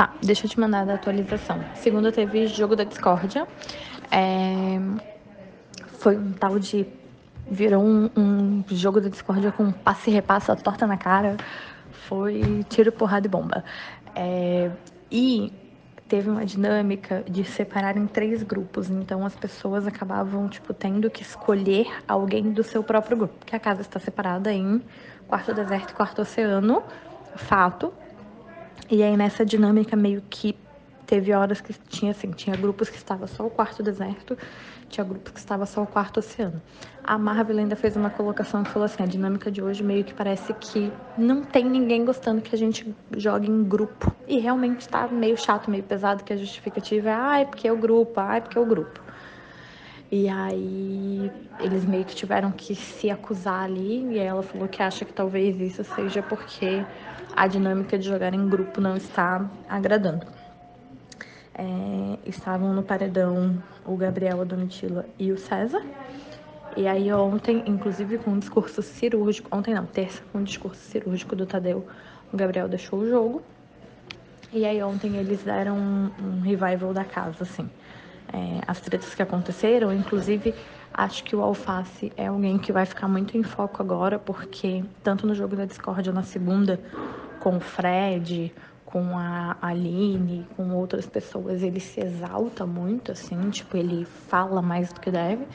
Tá, deixa eu te mandar da atualização. Segunda teve jogo da discórdia. É... Foi um tal de. Virou um, um jogo da discórdia com passe e repassa, torta na cara. Foi tiro, porrada e bomba. É... E teve uma dinâmica de separar em três grupos, então as pessoas acabavam tipo tendo que escolher alguém do seu próprio grupo, porque a casa está separada em quarto deserto e quarto oceano, fato. E aí nessa dinâmica meio que teve horas que tinha assim, tinha grupos que estava só o quarto deserto, tinha grupos que estava só o quarto oceano. A Marvel ainda fez uma colocação que falou assim, a dinâmica de hoje meio que parece que não tem ninguém gostando que a gente jogue em grupo. E realmente tá meio chato, meio pesado que a justificativa é, ai, ah, porque é o grupo, ai, ah, porque é o grupo. E aí eles meio que tiveram que se acusar ali, e ela falou que acha que talvez isso seja porque a dinâmica de jogar em grupo não está agradando. É, estavam no paredão o Gabriel, a Domitila e o César. E aí ontem, inclusive com um discurso cirúrgico, ontem não, terça, com um discurso cirúrgico do Tadeu, o Gabriel deixou o jogo. E aí ontem eles deram um, um revival da casa, assim. É, as tretas que aconteceram, inclusive acho que o Alface é alguém que vai ficar muito em foco agora, porque tanto no jogo da Discord na segunda, com o Fred, com a Aline, com outras pessoas, ele se exalta muito, assim, tipo, ele fala mais do que deve.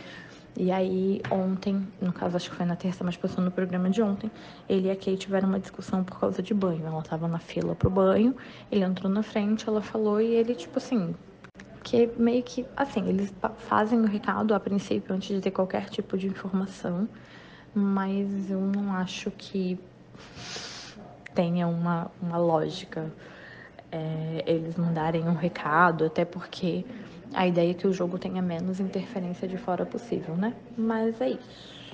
E aí, ontem, no caso acho que foi na terça, mas passou no programa de ontem, ele e a Kate tiveram uma discussão por causa de banho. Ela tava na fila pro banho, ele entrou na frente, ela falou e ele, tipo assim, que meio que, assim, eles fazem o recado a princípio antes de ter qualquer tipo de informação, mas eu não acho que tenha uma, uma lógica é, eles mandarem um recado, até porque a ideia é que o jogo tenha menos interferência de fora possível, né? Mas é isso.